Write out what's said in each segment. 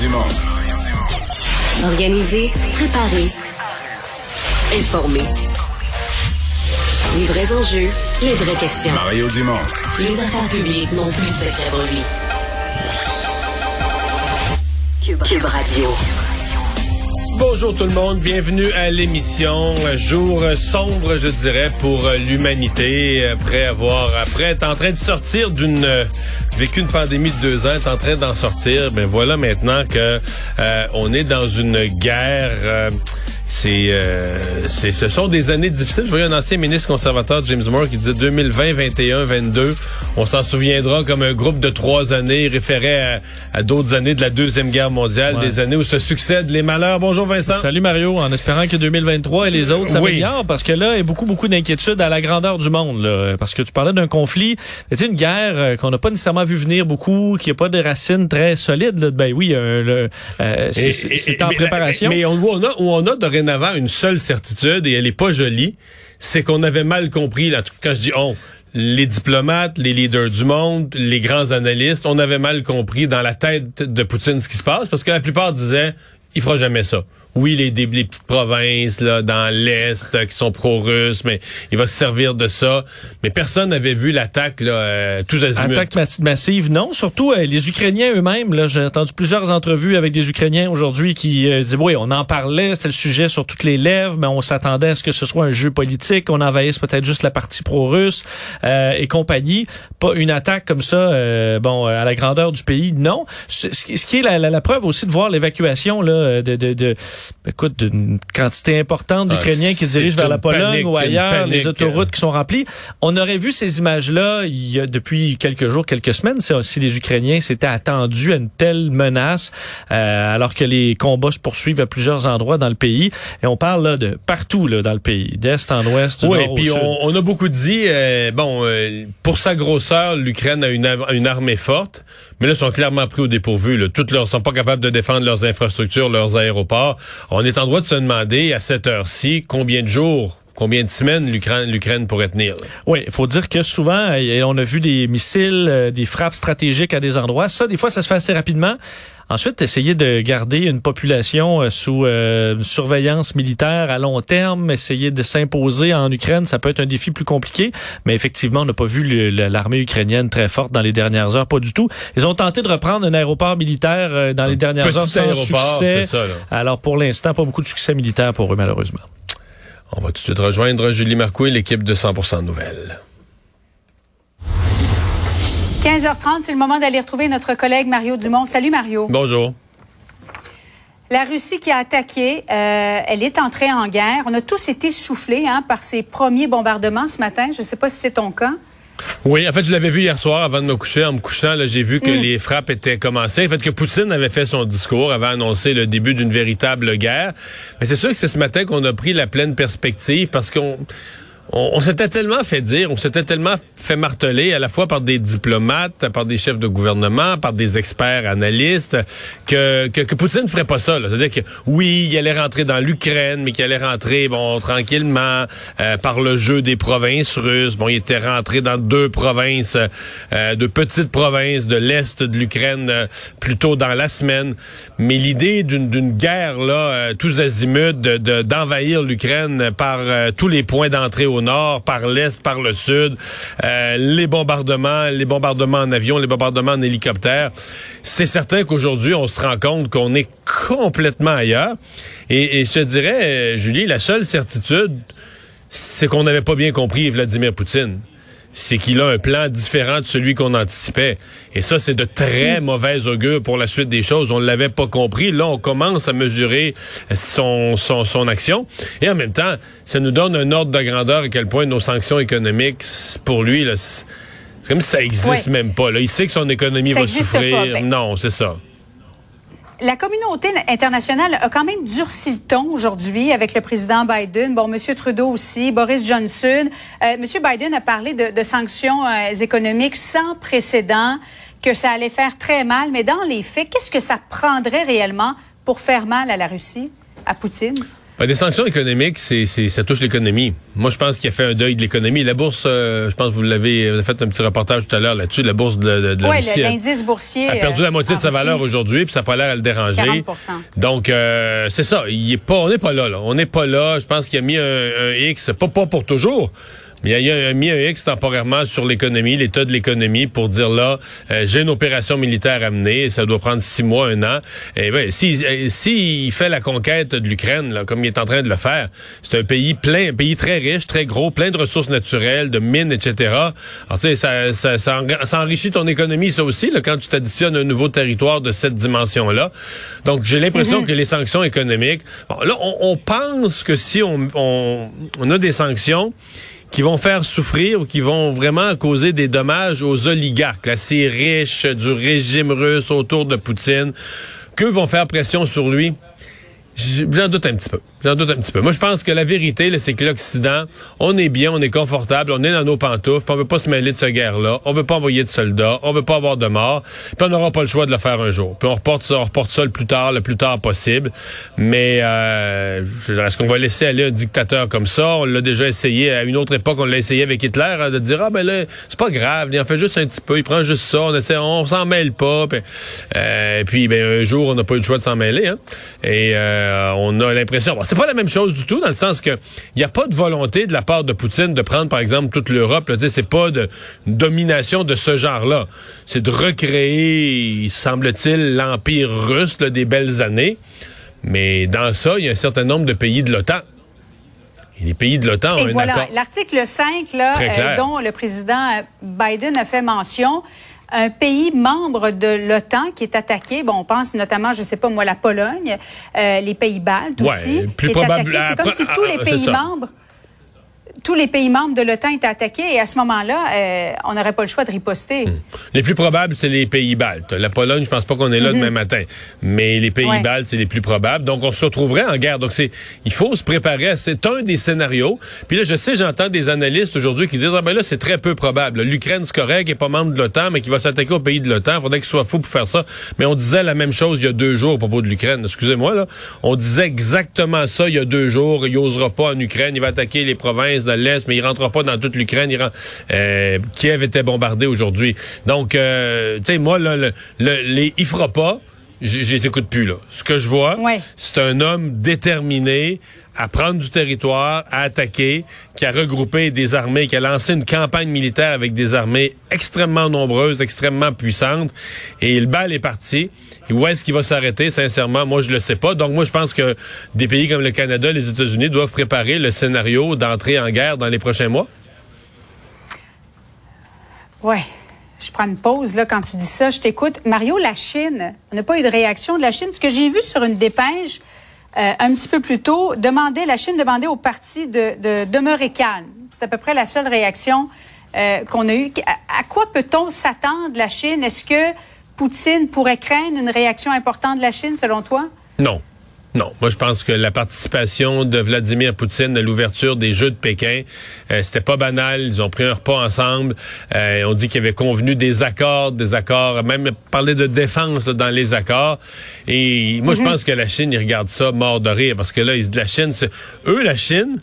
Dumont. Organiser, préparer, informer. Les vrais enjeux, les vraies questions. Mario Dumont. Les affaires publiques n'ont plus de secret pour lui. Cube, Cube Radio. Bonjour tout le monde, bienvenue à l'émission. Jour sombre, je dirais, pour l'humanité. Après avoir, après être en train de sortir d'une vécu une pandémie de deux ans, est en train d'en sortir. Ben voilà maintenant que euh, on est dans une guerre. Euh, c'est, euh, c'est, ce sont des années difficiles. Je voyais un ancien ministre conservateur, James Moore, qui disait 2020, 21, 22. On s'en souviendra comme un groupe de trois années, référait à, d'autres années de la Deuxième Guerre mondiale, des années où se succèdent les malheurs. Bonjour Vincent. Salut Mario, en espérant que 2023 et les autres s'améliorent, parce que là, il y a beaucoup, beaucoup d'inquiétudes à la grandeur du monde. Là, parce que tu parlais d'un conflit, c'était une guerre euh, qu'on n'a pas nécessairement vu venir beaucoup, qui n'a pas de racines très solides. Là. Ben oui, euh, le, euh, c'est, c'est en mais, préparation. Mais on, a, on a dorénavant une seule certitude, et elle est pas jolie, c'est qu'on avait mal compris, là, quand je dis on, les diplomates, les leaders du monde, les grands analystes, on avait mal compris dans la tête de Poutine ce qui se passe, parce que la plupart disaient, il fera jamais ça. Oui, les, les petites provinces là dans l'est euh, qui sont pro-russes, mais il va se servir de ça. Mais personne n'avait vu l'attaque là, euh, tous azimuts. Attaque ma- massive, non. Surtout euh, les Ukrainiens eux-mêmes. Là, j'ai entendu plusieurs entrevues avec des Ukrainiens aujourd'hui qui euh, disaient oui, on en parlait, c'était le sujet sur toutes les lèvres, mais on s'attendait à ce que ce soit un jeu politique, qu'on envahisse peut-être juste la partie pro-russe euh, et compagnie. Pas une attaque comme ça, euh, bon, à la grandeur du pays, non. Ce, ce qui est la, la- la preuve aussi de voir l'évacuation là de, de, de écoute d'une quantité importante Ah, d'Ukrainiens qui se dirigent vers la Pologne panique, ou ailleurs, les autoroutes qui sont remplies. On aurait vu ces images-là il y a depuis quelques jours, quelques semaines, si, les Ukrainiens s'étaient attendus à une telle menace, euh, alors que les combats se poursuivent à plusieurs endroits dans le pays. Et on parle là, de partout là, dans le pays, d'est en ouest, du Oui, nord au puis on, on a beaucoup dit, euh, bon, euh, pour sa grosseur, l'Ukraine a une, a une armée forte, mais là, ils sont clairement pris au dépourvu. Là. Toutes leurs sont pas capables de défendre leurs infrastructures, leurs aéroports. On est en droit de se demander, à cette heure-ci, combien de jours, combien de semaines l'Ukraine pourrait tenir. Oui, il faut dire que souvent, on a vu des missiles, euh, des frappes stratégiques à des endroits. Ça, des fois, ça se fait assez rapidement. Ensuite, essayer de garder une population euh, sous euh, surveillance militaire à long terme, essayer de s'imposer en Ukraine, ça peut être un défi plus compliqué. Mais effectivement, on n'a pas vu l'armée ukrainienne très forte dans les dernières heures, pas du tout. Ils ont tenté de reprendre un aéroport militaire euh, dans les dernières heures sans succès. ça. Alors pour l'instant, pas beaucoup de succès militaire pour eux, malheureusement. On va tout de suite rejoindre Julie Marcoux et l'équipe de 100% Nouvelles. 15h30, c'est le moment d'aller retrouver notre collègue Mario Dumont. Salut Mario. Bonjour. La Russie qui a attaqué, euh, elle est entrée en guerre. On a tous été soufflés hein, par ces premiers bombardements ce matin. Je ne sais pas si c'est ton cas. Oui, en fait, je l'avais vu hier soir avant de me coucher. En me couchant, j'ai vu que les frappes étaient commencées. En fait, que Poutine avait fait son discours, avait annoncé le début d'une véritable guerre. Mais c'est sûr que c'est ce matin qu'on a pris la pleine perspective parce qu'on on, s'était tellement fait dire, on s'était tellement fait marteler à la fois par des diplomates, par des chefs de gouvernement, par des experts analystes, que, que, que Poutine ne ferait pas ça. C'est-à-dire que oui, il allait rentrer dans l'Ukraine, mais qu'il allait rentrer bon tranquillement euh, par le jeu des provinces russes. Bon, il était rentré dans deux provinces, euh, de petites provinces de l'est de l'Ukraine, euh, plus tôt dans la semaine. Mais l'idée d'une guerre là, euh, tous azimuts, de- de- d'envahir l'Ukraine par euh, tous les points d'entrée au par l'est, par le sud, euh, les bombardements, les bombardements en avion, les bombardements en hélicoptère, c'est certain qu'aujourd'hui on se rend compte qu'on est complètement ailleurs. Et, et je te dirais, euh, Julie, la seule certitude, c'est qu'on n'avait pas bien compris Vladimir Poutine. C'est qu'il a un plan différent de celui qu'on anticipait. Et ça, c'est de très mauvais augure pour la suite des choses. On ne l'avait pas compris. Là, on commence à mesurer son, son, son action. Et en même temps, ça nous donne un ordre de grandeur à quel point nos sanctions économiques, pour lui, là, c'est comme si ça existe même pas. Là. Il sait que son économie va souffrir. Ben non, c'est ça la communauté internationale a quand même durci le ton aujourd'hui avec le président Biden. Bon, M. Trudeau aussi, Boris Johnson. Euh, M. Biden a parlé de, de sanctions euh, économiques sans précédent, que ça allait faire très mal. Mais dans les faits, qu'est-ce que ça prendrait réellement pour faire mal à la Russie, à Poutine? Ben, des sanctions économiques, c'est, ça touche l'économie. Moi, je pense qu'il a fait un deuil de l'économie. La bourse, euh, je pense que vous l'avez fait un petit reportage tout à l'heure là-dessus, la bourse de, de, la oui, l'indice boursier a perdu la moitié de sa valeur aujourd'hui, puis ça n'a pas l'air à le déranger. 40 Donc, euh, c'est ça. Il est pas, on n'est pas là, là. On n'est pas là. Je pense qu'il a mis un, un X, pas, pas pour toujours, il y a, mis un X temporairement sur l'économie, l'état de l'économie, pour dire là, euh, j'ai une opération militaire à mener, ça doit prendre six mois, un an. Et ben, si, euh, si il fait la conquête de l'Ukraine, là, comme il est en train de le faire, c'est un pays plein, un pays très riche, très gros, plein de ressources naturelles, de mines, etc. Alors tu sais, ça, ça, ça, enrichit ton économie, ça aussi, là, quand tu t'additionnes un nouveau territoire de cette dimension-là. Donc j'ai l'impression mm-hmm. que les sanctions économiques, bon, là, on, on pense que si on, on, on a des sanctions qui vont faire souffrir ou qui vont vraiment causer des dommages aux oligarques, assez riches du régime russe autour de Poutine, que vont faire pression sur lui? J'en doute un petit peu. J'en doute un petit peu. Moi, je pense que la vérité, c'est que l'Occident, on est bien, on est confortable, on est dans nos pantoufles, on veut pas se mêler de ce guerre-là, on veut pas envoyer de soldats, on veut pas avoir de morts, puis on n'aura pas le choix de le faire un jour. Puis on reporte ça, on reporte ça le plus tard, le plus tard possible. Mais euh, est-ce qu'on va laisser aller un dictateur comme ça? On l'a déjà essayé à une autre époque, on l'a essayé avec Hitler, hein, de dire ah ben là, c'est pas grave, il en fait juste un petit peu, il prend juste ça, on essaie, on s'en mêle pas. Puis, euh, puis ben un jour, on n'a pas eu le choix de s'en mêler. Hein. Et euh, euh, on a l'impression, bon, c'est pas la même chose du tout dans le sens que il n'y a pas de volonté de la part de Poutine de prendre par exemple toute l'Europe. C'est pas de domination de ce genre-là. C'est de recréer, semble-t-il, l'empire russe des belles années. Mais dans ça, il y a un certain nombre de pays de l'OTAN. Et les pays de l'OTAN ont l'article 5, là, euh, dont le président Biden a fait mention, un pays membre de l'OTAN qui est attaqué. Bon, on pense notamment, je sais pas moi, la Pologne, euh, les pays baltes aussi. Plus probable. C'est comme si tous les ah, pays membres tous les pays membres de l'OTAN étaient attaqués et à ce moment-là, euh, on n'aurait pas le choix de riposter. Hmm. Les plus probables, c'est les pays baltes. La Pologne, je pense pas qu'on est là mhm. demain matin, mais les pays baltes, c'est les plus probables. Donc, on se retrouverait en guerre. Donc, c'est, il faut se préparer. C'est un des scénarios. Puis là, je sais, j'entends des analystes aujourd'hui qui disent, ah ben là, c'est très peu probable. L'Ukraine, c'est correct, n'est pas membre de l'OTAN, mais qui va s'attaquer au pays de l'OTAN. Il faudrait qu'il soit fou pour faire ça. Mais on disait la même chose il y a deux jours à propos de l'Ukraine. Excusez-moi, là. On disait exactement ça il y a deux jours. Il n'osera pas en Ukraine. Il va attaquer les provinces de l'Est, mais il rentrera pas dans toute l'Ukraine. Euh, Kiev était bombardé aujourd'hui. Donc, euh, tu sais, moi, là, le, les, il fera pas. Je, je les écoute plus, là. Ce que je vois, c'est un homme déterminé à prendre du territoire, à attaquer, qui a regroupé des armées, qui a lancé une campagne militaire avec des armées extrêmement nombreuses, extrêmement puissantes. Et le bal est parti. Et où est-ce qu'il va s'arrêter, sincèrement, moi, je le sais pas. Donc, moi, je pense que des pays comme le Canada, les États-Unis doivent préparer le scénario d'entrée en guerre dans les prochains mois. Ouais. Je prends une pause là quand tu dis ça. Je t'écoute. Mario, la Chine, on n'a pas eu de réaction de la Chine. Ce que j'ai vu sur une dépêche euh, un petit peu plus tôt, demandait, la Chine demandait au parti de, de demeurer calme. C'est à peu près la seule réaction euh, qu'on a eue. À, à quoi peut-on s'attendre, la Chine? Est-ce que Poutine pourrait craindre une réaction importante de la Chine, selon toi? Non. Non, moi je pense que la participation de Vladimir Poutine à l'ouverture des Jeux de Pékin, euh, c'était pas banal. Ils ont pris un repas ensemble. Euh, on dit qu'il y avait convenu des accords, des accords, même parler de défense dans les accords. Et moi je mhm. pense que la Chine, ils regardent ça mort de rire parce que là, ils, la Chine, eux la Chine,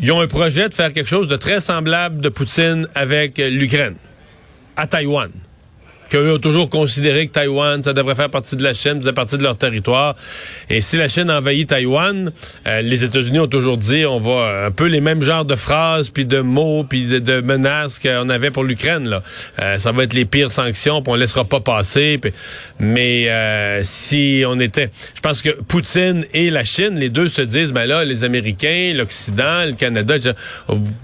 ils ont un projet de faire quelque chose de très semblable de Poutine avec l'Ukraine à Taïwan qu'eux ont toujours considéré que Taïwan, ça devrait faire partie de la Chine, faisait partie de leur territoire. Et si la Chine envahit Taïwan, euh, les États-Unis ont toujours dit, on va un peu les mêmes genres de phrases, puis de mots, puis de, menaces qu'on avait pour l'Ukraine. Là, euh, ça va être les pires sanctions, puis on laissera pas passer. mais euh, si on était, je pense que Poutine et la Chine, les deux se disent, ben là, les Américains, l'Occident, le Canada,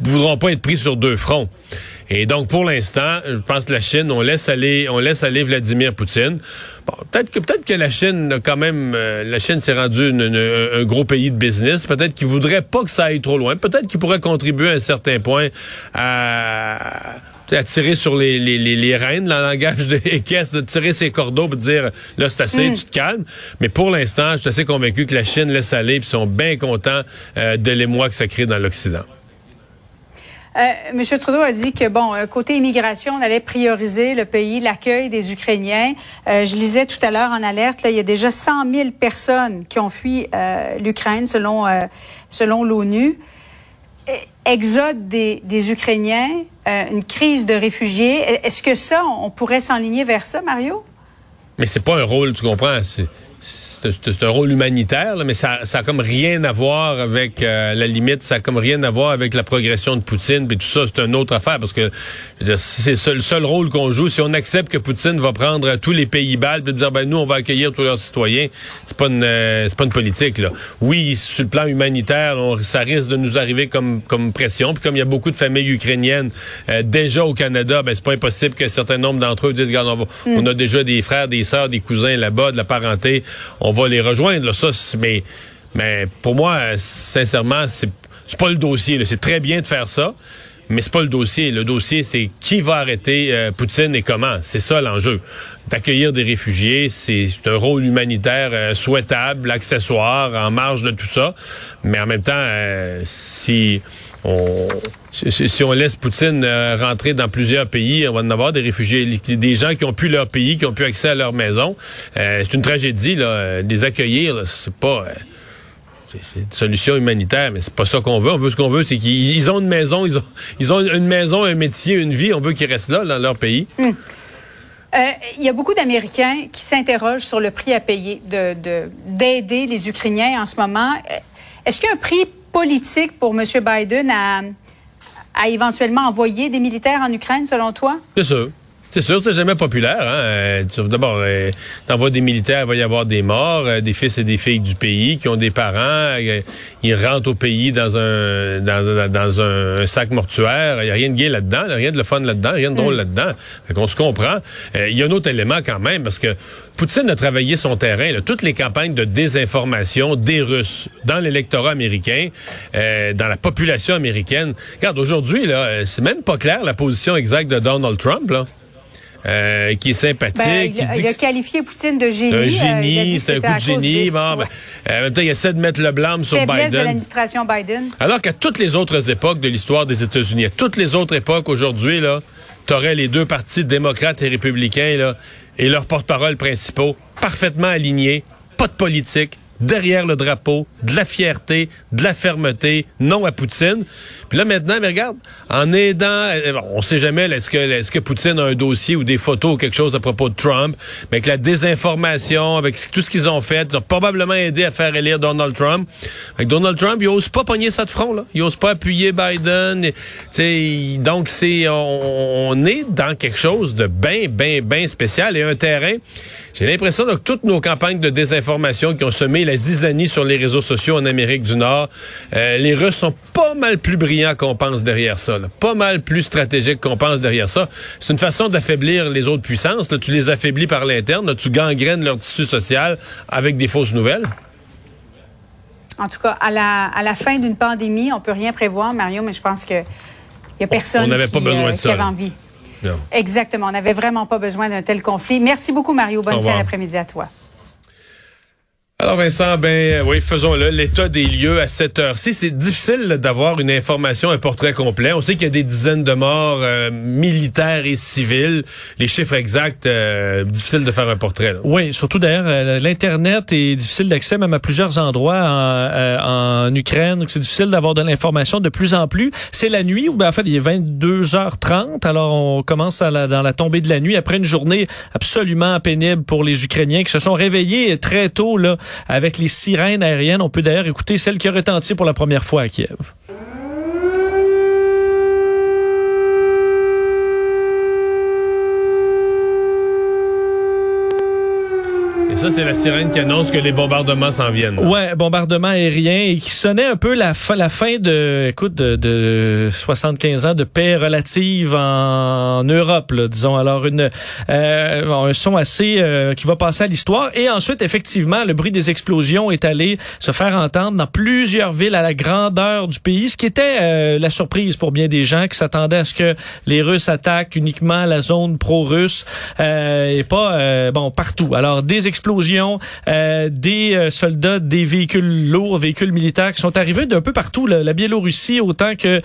voudront pas être pris sur deux fronts. Et donc, pour l'instant, je pense que la Chine, on laisse aller, on laisse aller Vladimir Poutine. Bon, peut-être que peut-être que la Chine, quand même, euh, la Chine s'est rendue un gros pays de business. Peut-être qu'il voudrait pas que ça aille trop loin. Peut-être qu'il pourrait contribuer à un certain point à à tirer sur les, les, les, les rênes, le langage de caisses, de tirer ses cordeaux pour dire là c'est assez, mm. tu te calmes. Mais pour l'instant, je suis assez convaincu que la Chine laisse aller et sont bien contents euh, de l'émoi que ça crée dans l'Occident. Euh, M. Trudeau a dit que, bon, euh, côté immigration, on allait prioriser le pays, l'accueil des Ukrainiens. Euh, je lisais tout à l'heure en alerte, il y a déjà 100 000 personnes qui ont fui l'Ukraine selon, l'ONU. Exode des, des Ukrainiens, une crise de réfugiés. Est-ce que ça, on pourrait s'enligner vers ça, Mario? Mais c'est pas un rôle, tu comprends? C'est un rôle humanitaire, mais ça, ça a comme rien à voir avec euh, la limite, ça a comme rien à voir avec la progression de Poutine, puis tout ça, c'est une autre affaire, parce que c'est le seul rôle qu'on joue. Si on accepte que Poutine va prendre tous les pays baltes, puis dire ben nous on va accueillir tous leurs citoyens, c'est pas une euh, c'est pas une politique là. Oui, sur le plan humanitaire, ça risque de nous arriver comme comme pression, puis comme il y a beaucoup de familles ukrainiennes euh, déjà au Canada, ben c'est pas impossible qu'un certain nombre d'entre eux disent regarde, on, a déjà des frères, des sœurs, des cousins là-bas, de la parenté on va les rejoindre. Là, ça, mais, mais pour moi, sincèrement, c'est pas le dossier. C'est très bien de faire ça. Mais c'est pas le dossier. Le dossier, c'est qui va arrêter euh, Poutine et comment. C'est ça l'enjeu. D'accueillir des réfugiés, c'est un rôle humanitaire euh, souhaitable, accessoire, en marge de tout ça. Mais en même temps, euh, si on si, on laisse Poutine euh, rentrer dans plusieurs pays, on va en avoir des réfugiés, des gens qui ont pu leur pays, qui ont pu accès à leur maison. Euh, c'est une tragédie, là. Euh, les accueillir, c'est pas. c'est une solution humanitaire, mais c'est pas ça qu'on veut. On veut ce qu'on veut, c'est qu'ils ont une maison, ils ont, une maison, un métier, une vie. On veut qu'ils restent là, dans leur pays. Hmm. Il y a beaucoup d'Américains qui s'interrogent sur le prix à payer de d'aider les Ukrainiens en ce moment. Est-ce qu'il y a un prix politique pour M. Biden à à éventuellement envoyer des militaires en Ukraine, selon toi? C'est sûr. C'est sûr, c'est jamais populaire. Hein? Euh, d'abord, euh, t'envoies des militaires, il va y avoir des morts, euh, des fils et des filles du pays qui ont des parents. ils rentrent au pays dans un dans, un, sac mortuaire. Il n'y a rien de gay là-dedans, rien de le fun là-dedans, rien de drôle mm. là-dedans. Fait qu'on se comprend. Il y a un autre élément quand même, parce que Poutine a travaillé son terrain. toutes les campagnes de désinformation des Russes dans l'électorat américain, dans la population américaine. Regarde, aujourd'hui, là, c'est même pas clair la position exacte de Donald Trump. Là. Euh, qui est sympathique. Ben, il, qui a qualifié Poutine de génie. Un euh, génie, c'est un coup de génie. Bon, ben, en même temps, il essaie de mettre le blâme sur Biden. de l'administration Biden. Alors qu'à toutes les autres époques de l'histoire des États-Unis, à toutes les autres époques aujourd'hui, là, t'aurais les deux partis démocrates et républicains là, et leurs porte-parole principaux parfaitement alignés, pas de politique, derrière le drapeau, de la fierté, de la fermeté, non à Poutine. Puis là maintenant, mais regarde, en aidant, eh, on sait jamais est-ce que est-ce que Poutine a un dossier ou des photos ou quelque chose à propos de Trump, mais avec la désinformation, avec tout ce qu'ils ont fait, ils ont probablement aidé à faire élire Donald Trump. Avec Donald Trump, il ose pas pogner ça de front là, il ose pas appuyer Biden. Donc c'est on, on, est dans quelque chose de bien bien bien spécial et un terrain. J'ai l'impression que toutes nos campagnes de désinformation qui ont semé la zizanie sur les réseaux sociaux en Amérique du Nord. Euh, les Russes sont pas mal plus brillants qu'on pense derrière ça. Pas mal plus stratégiques qu'on pense derrière ça. C'est une façon d'affaiblir les autres puissances. Tu les affaiblis par l'interne. Tu gangrènes leur tissu social avec des fausses nouvelles. En tout cas, à la, à la fin d'une pandémie, on peut rien prévoir, Mario, mais je pense que il y a personne on, qui, pas besoin de ça, avait envie. Exactement. On n'avait vraiment pas besoin d'un tel conflit. Merci beaucoup, Mario. Bonne fin d'après-midi à toi. Alors Vincent, ben euh, oui, faisons le l'état des lieux à cette heure-ci. C'est difficile d'avoir une information, un portrait complet. On sait qu'il y a des dizaines de morts euh, militaires et civils. Les chiffres exacts, euh, difficile de faire un portrait. Oui, surtout d'ailleurs, l'internet est difficile d'accès même à plusieurs endroits en, en Ukraine. C'est difficile d'avoir de l'information de plus en plus. C'est la nuit, ou ben, en fait il est 22h30. Alors on commence dans la tombée de la nuit après une journée absolument pénible pour les Ukrainiens qui se sont réveillés très tôt là avec les sirènes aériennes. On peut d'ailleurs écouter celle qui a retenti pour la première fois à Kiev. Ça, c'est la sirène qui annonce que les bombardements s'en viennent. Ouais, bombardement aérien et qui sonnait un peu la fin, de, écoute, de 75 ans de paix relative en Europe, là, disons. Alors une euh, un son assez euh, qui va passer à l'histoire. Et ensuite, effectivement, le bruit des explosions est allé se faire entendre dans plusieurs villes à la grandeur du pays, ce qui était euh, la surprise pour bien des gens qui s'attendaient à ce que les Russes attaquent uniquement la zone pro-russe euh, et pas euh, bon partout. Alors des explosions, des soldats, des véhicules lourds, véhicules militaires qui sont arrivés d'un peu partout, là, la Biélorussie autant que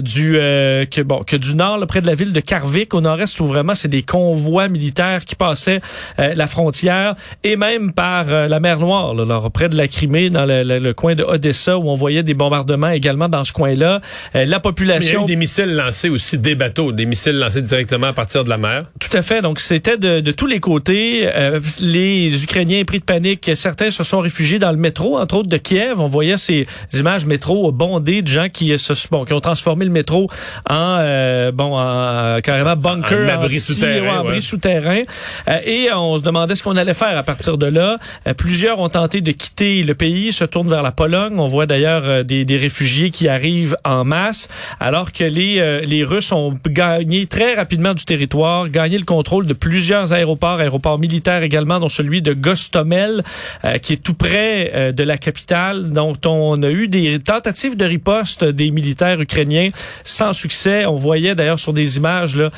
du que bon que du nord, là, près de la ville de Karvik au nord-est où vraiment c'est des convois militaires qui passaient la frontière et même par la mer Noire, là, là, près de la Crimée, dans le, le, le coin de Odessa où on voyait des bombardements également dans ce coin-là. Euh, la population. il y a eu des missiles lancés aussi des bateaux, des missiles lancés directement à partir de la mer. Tout à fait. Donc c'était de, de, tous les côtés. Euh, les Ukrainiens pris de panique. Certains se sont réfugiés dans le métro, entre autres de Kiev. On voyait ces images métro bondées de gens qui se bon, qui ont transformé le métro en euh, bon en carrément bunker, en abri souterrain. Euh, et on se demandait ce qu'on allait faire à partir de là. Euh, plusieurs ont tenté de quitter le pays, se tournent vers la Pologne. On voit d'ailleurs des, des réfugiés qui arrivent en masse, alors que les, euh, les Russes ont gagné très rapidement du territoire, gagné le contrôle de plusieurs aéroports, aéroports militaires également, dont celui de Gostomel, euh, qui est tout près euh, de la capitale, dont on a eu des tentatives de riposte des militaires ukrainiens sans succès. On voyait d'ailleurs sur des images là,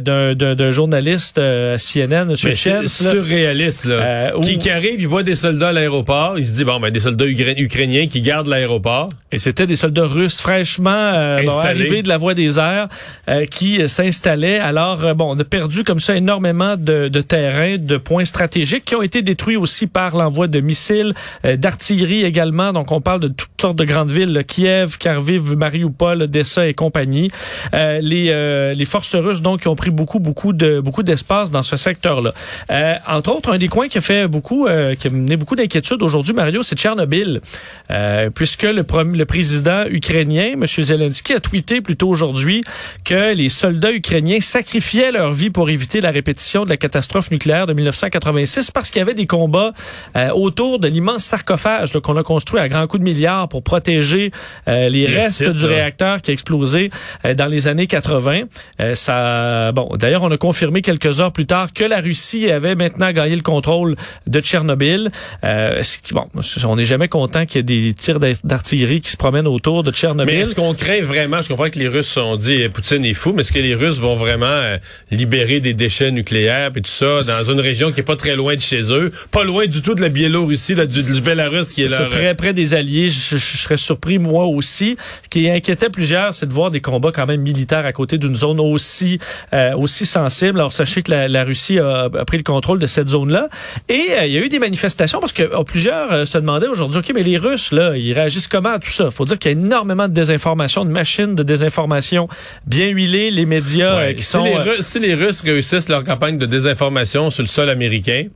d'un journaliste CNN, C'est surréaliste, là. qui, qui, arrive, il voit des soldats à l'aéroport, il se dit, bon, ben, des soldats ukrainiens qui gardent l'aéroport. Et c'était des soldats russes fraîchement euh, arrivés de la voie des airs euh, qui s'installaient. Alors, euh, bon, on a perdu comme ça énormément de, de terrain, de points stratégiques qui ont été détruits aussi par l'envoi de missiles, euh, d'artillerie également. Donc, on parle de toutes sortes de grandes villes, Kiev, Kharkiv, Mariupol, Odessa et compagnie. les, les forces russes, donc, qui ont pris beaucoup, beaucoup de beaucoup d'espace dans ce secteur-là. entre autres, un des coins qui a fait beaucoup, qui a mené beaucoup d'inquiétudes aujourd'hui, Mario, c'est Tchernobyl, puisque le, le président ukrainien, M. Zelensky, a tweeté plus tôt aujourd'hui que les soldats ukrainiens sacrifiaient leur vie pour éviter la répétition de la catastrophe nucléaire de 1986 parce qu'il y avait des combats euh, autour de l'immense sarcophage qu'on a construit à grands coups de milliards pour protéger euh, les restes du réacteur qui a explosé euh, dans les années 80. ça, bon, d'ailleurs, on a confirmé quelques heures plus tard que la Russie avait maintenant gagné le contrôle de Tchernobyl. bon, on n'est jamais content qu'il y ait des tirs d'artillerie qui se promènent autour de Tchernobyl. Mais est-ce qu'on crée vraiment, je comprends que les Russes ont dit eh, Poutine est fou, mais est-ce que les Russes vont vraiment euh, libérer des déchets nucléaires et tout ça dans une région qui est pas très loin de chez eux, pas loin du tout de la Biélorussie, là, du, du Bélarus qui est, là. très près des alliés. Je, serais surpris moi aussi. Ce qui inquiétait plusieurs, c'est de voir des combats quand même militaires à côté d'une zone aussi euh, aussi sensible. Alors sachez que la, Russie a, pris le contrôle de cette zone-là et euh, il y a eu des manifestations parce que plusieurs se demandaient aujourd'hui, ok, mais les Russes là, ils réagissent comment à tout ça? Faut dire qu'il y a énormément de désinformation, de machines de désinformation bien huilées, les médias euh, qui si sont... Les Russes, si les Russes réussissent leur campagne de désinformation sur le sol américain,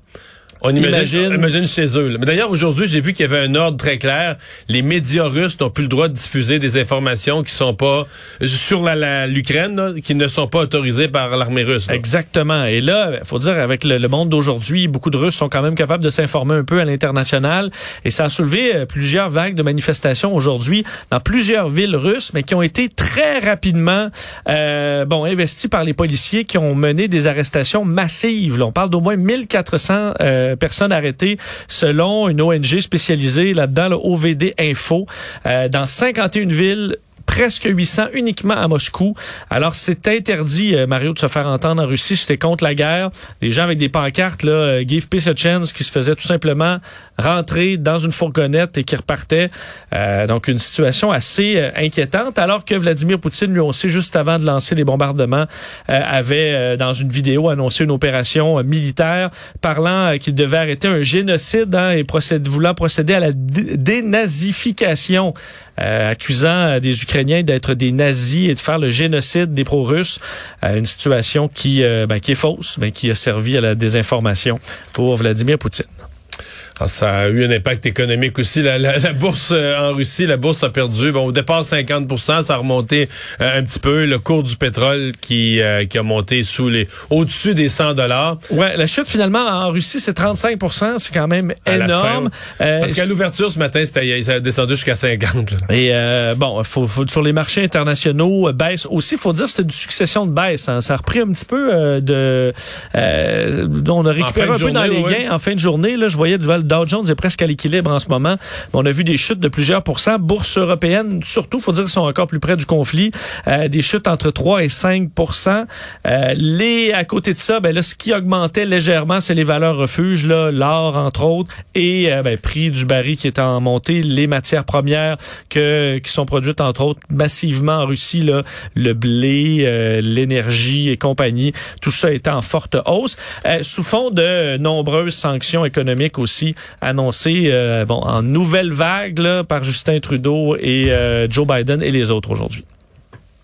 on imagine, imagine chez eux. Mais d'ailleurs, aujourd'hui, j'ai vu qu'il y avait un ordre très clair. Les médias russes n'ont plus le droit de diffuser des informations qui sont pas sur la, l'Ukraine, qui ne sont pas autorisées par l'armée russe. Exactement. Et là, faut dire, avec le, monde d'aujourd'hui, beaucoup de Russes sont quand même capables de s'informer un peu à l'international. Et ça a soulevé euh, plusieurs vagues de manifestations aujourd'hui dans plusieurs villes russes, mais qui ont été très rapidement, euh, bon, investies par les policiers qui ont mené des arrestations massives. Là, on parle d'au moins 1400 euh, euh, personnes arrêtées selon une ONG spécialisée là-dedans, le OVD Info, euh, dans 51 villes presque 800 uniquement à Moscou. Alors, c'est interdit, euh, Mario, de se faire entendre en Russie. C'était contre la guerre. Les gens avec des pancartes, là, Give Peace a Chance, qui se faisaient tout simplement rentrer dans une fourgonnette et qui repartaient. Euh, donc, une situation assez inquiétante. Alors que Vladimir Poutine, lui aussi, juste avant de lancer les bombardements, avait, dans une vidéo, annoncé une opération militaire parlant qu'il devait arrêter un génocide hein, et procéder, voulant procéder à la dénazification, accusant des Ukrainiens d'être des nazis et de faire le génocide des pro-russes. Euh, une situation qui, euh, ben, qui est fausse, mais qui a servi à la désinformation pour Vladimir Poutine. Alors, ça a eu un impact économique aussi. La, la, la bourse euh, en Russie, la bourse a perdu. Bon, au départ 50% ça a remonté euh, un petit peu. Le cours du pétrole qui, euh, qui a monté sous les au-dessus des 100 dollars. Ouais, la chute finalement en Russie c'est 35% c'est quand même énorme. fin, Parce qu'à l'ouverture ce matin, ça a descendu jusqu'à 50. là. Et bon, faut, faut- sur les marchés internationaux, baisse aussi. faut dire que c'était une succession de baisses. hein. Ça a repris un petit peu de... On a récupéré fin un peu dans les ouais. gains en fin de journée. Là, je voyais Dow Jones est presque à l'équilibre en ce moment. On a vu des chutes de plusieurs pourcents. Bourse européenne, surtout, faut dire qu'ils sont encore plus près du conflit. Euh, des chutes entre 3 et 5 euh, Les À côté de ça, ben là, ce qui augmentait légèrement, c'est les valeurs refuges, l'or entre autres, et euh, ben, prix du baril qui est en montée, les matières premières que, qui sont produites entre autres massivement en Russie, là, le blé, euh, l'énergie et compagnie, tout ça est en forte hausse, euh, sous fond de nombreuses sanctions économiques aussi annoncées euh, bon, en nouvelle vague par Justin Trudeau et euh, Joe Biden et les autres aujourd'hui.